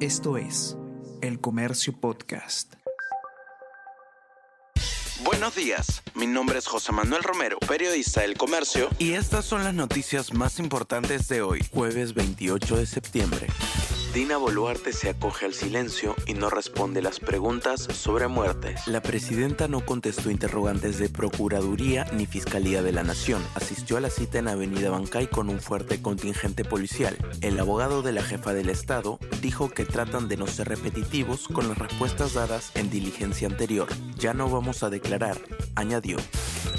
Esto es El Comercio Podcast. Buenos días, mi nombre es José Manuel Romero, periodista del Comercio, y estas son las noticias más importantes de hoy, jueves 28 de septiembre. Dina Boluarte se acoge al silencio y no responde las preguntas sobre muertes. La presidenta no contestó interrogantes de Procuraduría ni Fiscalía de la Nación. Asistió a la cita en Avenida Bancay con un fuerte contingente policial. El abogado de la jefa del Estado dijo que tratan de no ser repetitivos con las respuestas dadas en diligencia anterior. Ya no vamos a declarar, añadió.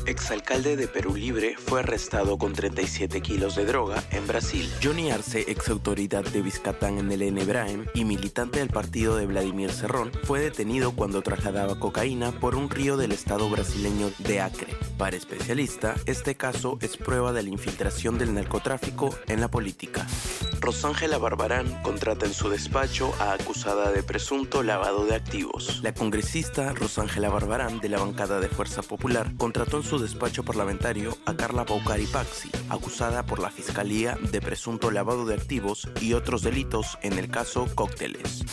Exalcalde de Perú Libre fue arrestado con 37 kilos de droga en Brasil. Johnny Arce, ex autoridad de Vizcatán en el Enebraem y militante del partido de Vladimir Cerrón, fue detenido cuando trasladaba cocaína por un río del estado brasileño de Acre. Para especialista, este caso es prueba de la infiltración del narcotráfico en la política. Rosángela Barbarán contrata en su despacho a acusada de presunto lavado de activos. La congresista Rosángela Barbarán de la bancada de Fuerza Popular contrató en su despacho parlamentario a Carla Baucari Paxi, acusada por la Fiscalía de presunto lavado de activos y otros delitos en el caso Cócteles.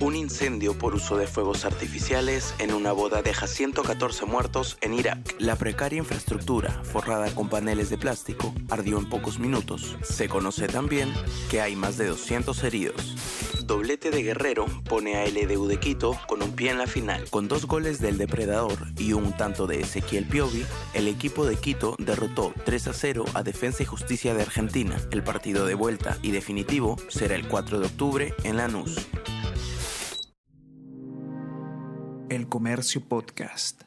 Un incendio por uso de fuegos artificiales en una boda deja 114 muertos en Irak. La precaria infraestructura, forrada con paneles de plástico, ardió en pocos minutos. Se conoce también que hay más de 200 heridos. Doblete de Guerrero pone a LDU de Quito con un pie en la final. Con dos goles del depredador y un tanto de Ezequiel Piovi, el equipo de Quito derrotó 3 a 0 a Defensa y Justicia de Argentina. El partido de vuelta y definitivo será el 4 de octubre en Lanús. El Comercio Podcast.